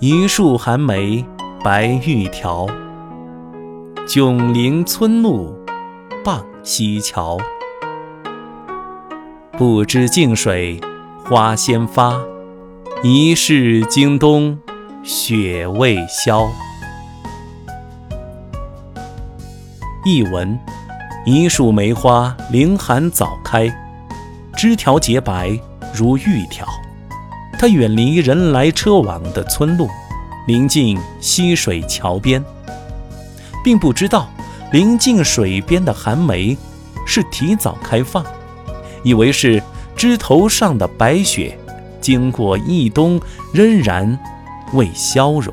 一树寒梅白玉条。迥临村路傍溪桥。不知净水花先发，疑是经冬雪未消。译文：一树梅花凌寒早开，枝条洁白如玉条。他远离人来车往的村路，临近溪水桥边，并不知道临近水边的寒梅是提早开放，以为是枝头上的白雪，经过一冬仍然未消融。